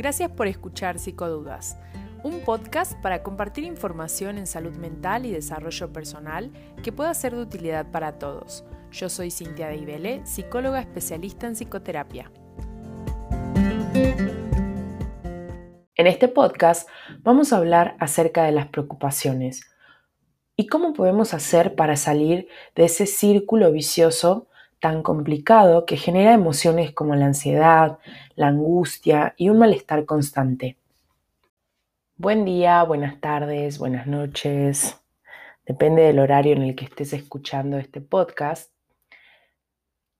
Gracias por escuchar Psicodudas, un podcast para compartir información en salud mental y desarrollo personal que pueda ser de utilidad para todos. Yo soy Cintia Deibele, psicóloga especialista en psicoterapia. En este podcast vamos a hablar acerca de las preocupaciones y cómo podemos hacer para salir de ese círculo vicioso tan complicado que genera emociones como la ansiedad, la angustia y un malestar constante. Buen día, buenas tardes, buenas noches. Depende del horario en el que estés escuchando este podcast.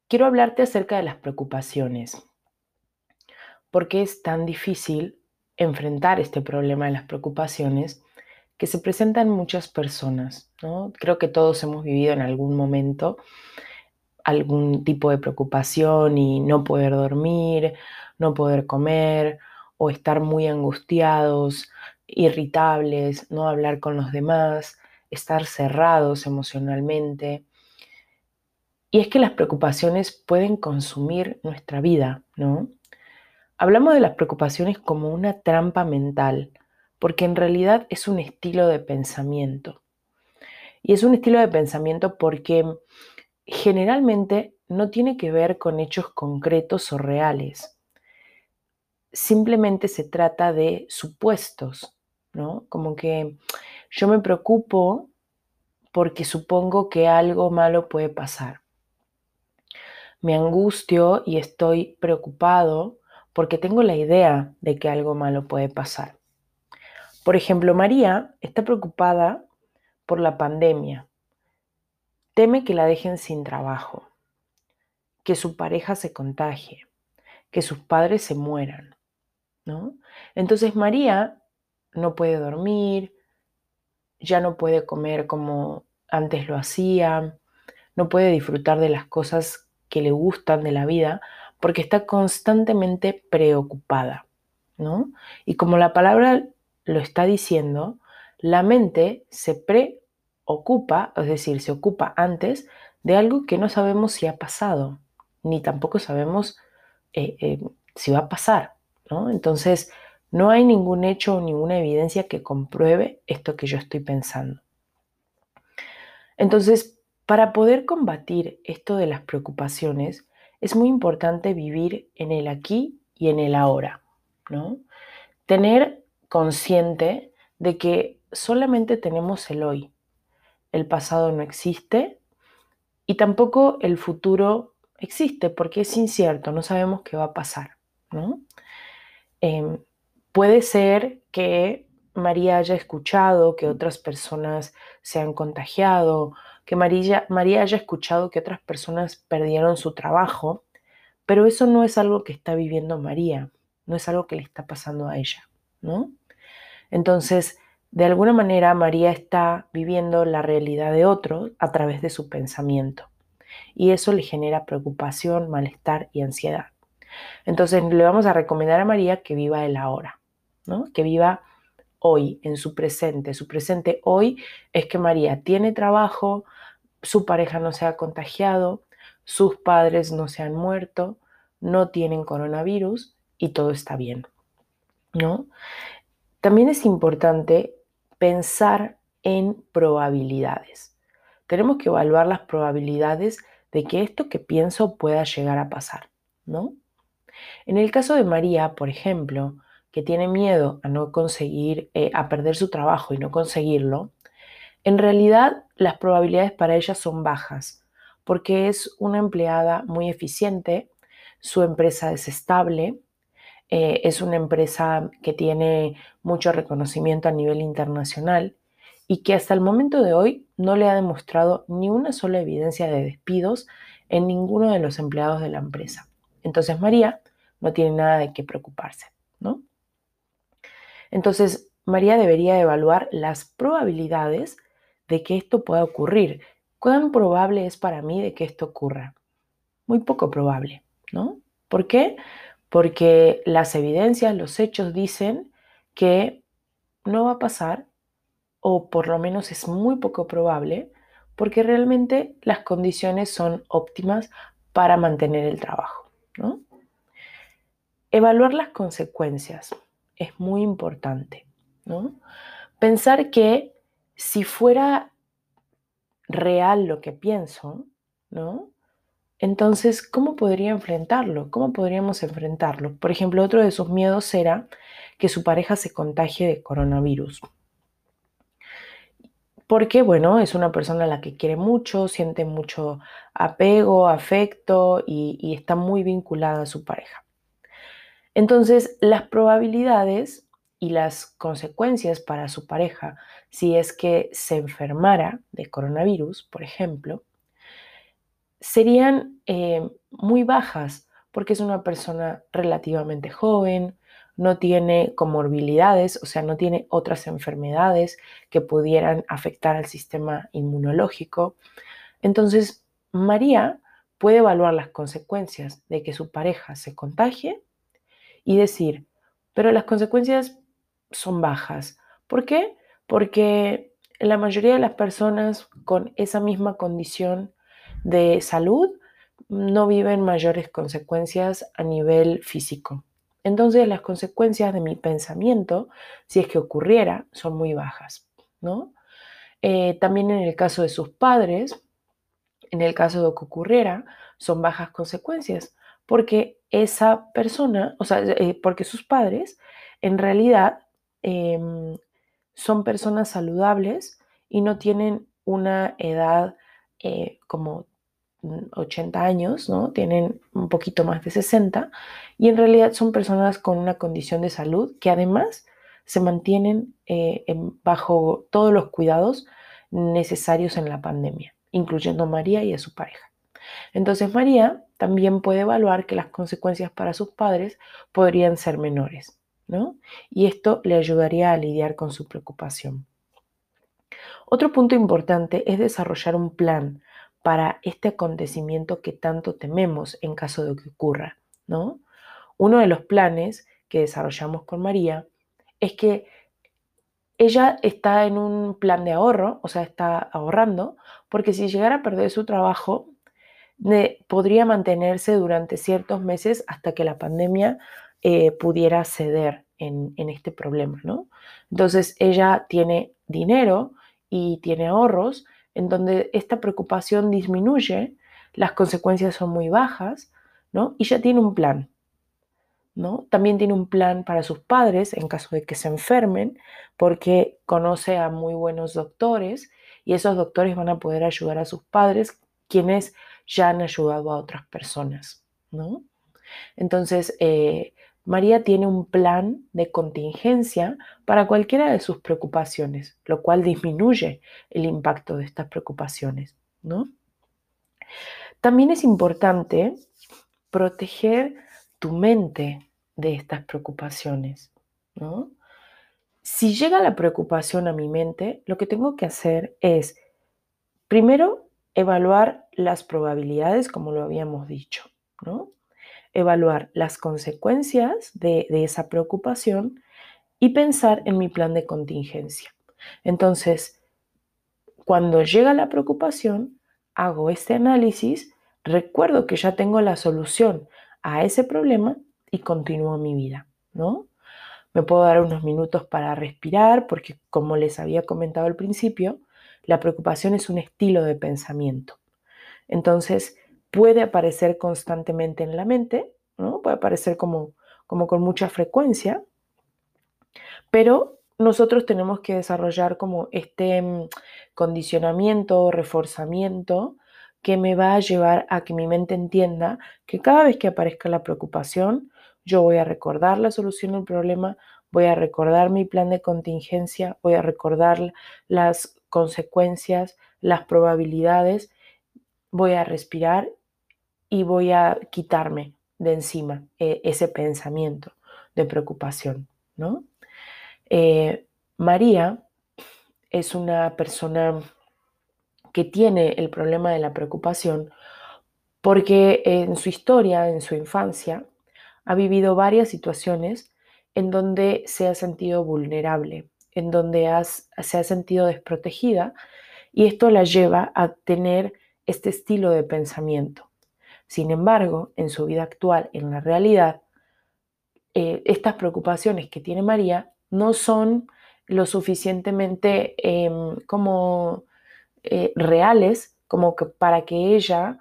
Quiero hablarte acerca de las preocupaciones. ¿Por qué es tan difícil enfrentar este problema de las preocupaciones que se presenta en muchas personas? Creo que todos hemos vivido en algún momento algún tipo de preocupación y no poder dormir, no poder comer o estar muy angustiados, irritables, no hablar con los demás, estar cerrados emocionalmente. Y es que las preocupaciones pueden consumir nuestra vida, ¿no? Hablamos de las preocupaciones como una trampa mental, porque en realidad es un estilo de pensamiento. Y es un estilo de pensamiento porque generalmente no tiene que ver con hechos concretos o reales. Simplemente se trata de supuestos, ¿no? Como que yo me preocupo porque supongo que algo malo puede pasar. Me angustio y estoy preocupado porque tengo la idea de que algo malo puede pasar. Por ejemplo, María está preocupada por la pandemia Teme que la dejen sin trabajo, que su pareja se contagie, que sus padres se mueran, ¿no? Entonces María no puede dormir, ya no puede comer como antes lo hacía, no puede disfrutar de las cosas que le gustan de la vida porque está constantemente preocupada, ¿no? Y como la palabra lo está diciendo, la mente se pre ocupa, es decir, se ocupa antes de algo que no sabemos si ha pasado, ni tampoco sabemos eh, eh, si va a pasar, ¿no? Entonces, no hay ningún hecho o ninguna evidencia que compruebe esto que yo estoy pensando. Entonces, para poder combatir esto de las preocupaciones, es muy importante vivir en el aquí y en el ahora, ¿no? Tener consciente de que solamente tenemos el hoy, el pasado no existe y tampoco el futuro existe porque es incierto, no sabemos qué va a pasar. ¿no? Em, puede ser que María haya escuchado que otras personas se han contagiado, que María, María haya escuchado que otras personas perdieron su trabajo, pero eso no es algo que está viviendo María, no es algo que le está pasando a ella, ¿no? Entonces, de alguna manera María está viviendo la realidad de otro a través de su pensamiento y eso le genera preocupación, malestar y ansiedad. Entonces le vamos a recomendar a María que viva el ahora, ¿no? que viva hoy, en su presente. Su presente hoy es que María tiene trabajo, su pareja no se ha contagiado, sus padres no se han muerto, no tienen coronavirus y todo está bien. ¿no? También es importante pensar en probabilidades. Tenemos que evaluar las probabilidades de que esto que pienso pueda llegar a pasar, ¿no? En el caso de María, por ejemplo, que tiene miedo a no conseguir, eh, a perder su trabajo y no conseguirlo, en realidad las probabilidades para ella son bajas, porque es una empleada muy eficiente, su empresa es estable, eh, es una empresa que tiene mucho reconocimiento a nivel internacional y que hasta el momento de hoy no le ha demostrado ni una sola evidencia de despidos en ninguno de los empleados de la empresa. Entonces María no tiene nada de qué preocuparse, ¿no? Entonces María debería evaluar las probabilidades de que esto pueda ocurrir. ¿Cuán probable es para mí de que esto ocurra? Muy poco probable, ¿no? ¿Por qué? Porque las evidencias, los hechos dicen que no va a pasar, o por lo menos es muy poco probable, porque realmente las condiciones son óptimas para mantener el trabajo. Evaluar las consecuencias es muy importante, ¿no? Pensar que si fuera real lo que pienso, ¿no? Entonces, ¿cómo podría enfrentarlo? ¿Cómo podríamos enfrentarlo? Por ejemplo, otro de sus miedos era que su pareja se contagie de coronavirus. Porque, bueno, es una persona a la que quiere mucho, siente mucho apego, afecto y, y está muy vinculada a su pareja. Entonces, las probabilidades y las consecuencias para su pareja, si es que se enfermara de coronavirus, por ejemplo, serían eh, muy bajas porque es una persona relativamente joven, no tiene comorbilidades, o sea, no tiene otras enfermedades que pudieran afectar al sistema inmunológico. Entonces, María puede evaluar las consecuencias de que su pareja se contagie y decir, pero las consecuencias son bajas. ¿Por qué? Porque la mayoría de las personas con esa misma condición de salud no viven mayores consecuencias a nivel físico. Entonces las consecuencias de mi pensamiento, si es que ocurriera, son muy bajas, ¿no? Eh, también en el caso de sus padres, en el caso de que ocurriera, son bajas consecuencias, porque esa persona, o sea, eh, porque sus padres en realidad em, son personas saludables y no tienen una edad eh, como 80 mm, años, ¿no? Tienen un poquito más de 60 y en realidad son personas con una condición de salud que además se mantienen eh, bajo todos los cuidados necesarios en la pandemia, incluyendo a María y a su pareja. Entonces María también puede evaluar que las consecuencias para sus padres podrían ser menores, ¿no? Y esto le ayudaría a lidiar con su preocupación. Otro punto importante es desarrollar un plan para este acontecimiento que tanto tememos en caso de que ocurra, ¿no? Uno de los planes que desarrollamos con María es que ella está en un plan de ahorro, o sea, está ahorrando, porque si llegara a perder su trabajo, podría mantenerse durante ciertos meses hasta que la pandemia eh, pudiera ceder en, en, este problema, ¿no? Entonces, ella tiene dinero y tiene ahorros en donde esta preocupación disminuye, las consecuencias son muy bajas, ¿no? Y ya tiene un plan, ¿no? También tiene un plan para sus padres en caso de que se enfermen, porque conoce a muy buenos doctores y esos doctores van a poder ayudar a sus padres, quienes ya han ayudado a otras personas, ¿no? Entonces, eh, María tiene un plan de contingencia para cualquiera de sus preocupaciones, lo cual disminuye el impacto de estas preocupaciones, ¿no? También es importante proteger tu mente de estas preocupaciones, ¿no? Si llega la preocupación a mi mente, lo que tengo que hacer es, primero, evaluar las probabilidades, como lo habíamos dicho, ¿no? Evaluar las consecuencias de, esa preocupación y pensar en mi plan de contingencia. Entonces, cuando llega la preocupación, hago este análisis, recuerdo que ya tengo la solución a ese problema y continúo mi vida, ¿no? Me puedo dar unos minutos para respirar porque, como les había comentado al principio, la preocupación es un estilo de pensamiento. Entonces, puede aparecer constantemente en la mente, ¿no? puede aparecer como, como con mucha frecuencia, pero nosotros tenemos que desarrollar como este mm, condicionamiento, reforzamiento que me va a llevar a que mi mente entienda que cada vez que aparezca la preocupación, yo voy a recordar la solución al problema, voy a recordar mi plan de contingencia, voy a recordar las consecuencias, las probabilidades, voy a respirar y voy a quitarme de encima eh, ese pensamiento de preocupación, ¿no? Eh, María es una persona que tiene el problema de la preocupación porque en su historia, en su infancia, ha vivido varias situaciones en donde se ha sentido vulnerable, en donde se ha sentido desprotegida y esto la lleva a tener este estilo de pensamiento. Sin embargo, en su vida actual, en la realidad, eh, estas preocupaciones que tiene María no son lo suficientemente em, como eh, reales como que para que ella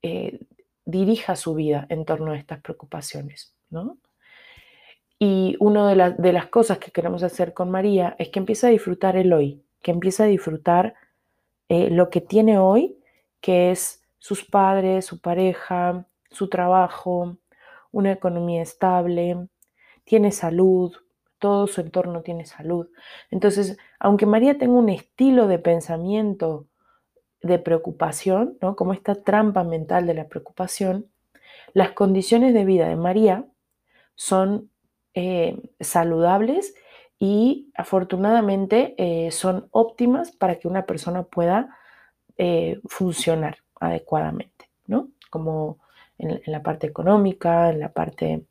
eh, dirija su vida en torno a estas preocupaciones. ¿no? Y una de, de, las cosas que queremos hacer con María es que empiece a disfrutar el hoy, que empiece a disfrutar lo que tiene hoy, que es sus padres, su pareja, su trabajo, una economía estable, tiene salud, todo su entorno tiene salud. Entonces, aunque María tenga un estilo de pensamiento de preocupación, ¿no? como esta trampa mental de la preocupación, las condiciones de vida de María son eh, saludables y afortunadamente eh, son óptimas para que una persona pueda eh, funcionar adecuadamente, ¿no? Como en, la parte económica, en la parte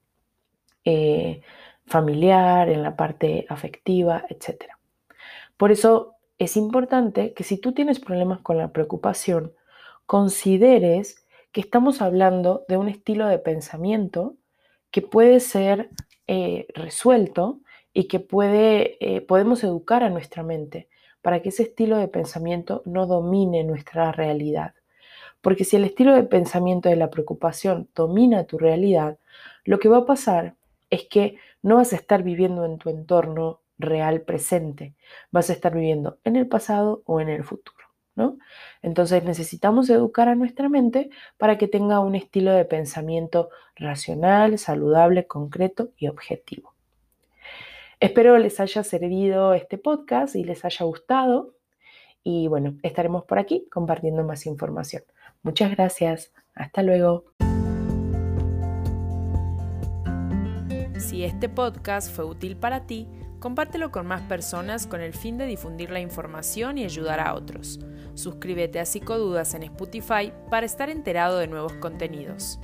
eh, familiar, en la parte afectiva, etc. Por eso es importante que si tú tienes problemas con la preocupación, consideres que estamos hablando de un estilo de pensamiento que puede ser eh, resuelto y que puede, eh, podemos educar a nuestra mente para que ese estilo de pensamiento no domine nuestra realidad. Porque si el estilo de pensamiento de la preocupación domina tu realidad, lo que va a pasar es que no vas a estar viviendo en tu entorno real presente, vas a estar viviendo en el pasado o en el futuro. ¿no? Entonces necesitamos educar a nuestra mente para que tenga un estilo de pensamiento racional, saludable, concreto y objetivo. Espero les haya servido este podcast y les haya gustado. Y bueno, estaremos por aquí compartiendo más información. Muchas gracias. Hasta luego. Si este podcast fue útil para ti, compártelo con más personas con el fin de difundir la información y ayudar a otros. Suscríbete a Psicodudas en Spotify para estar enterado de nuevos contenidos.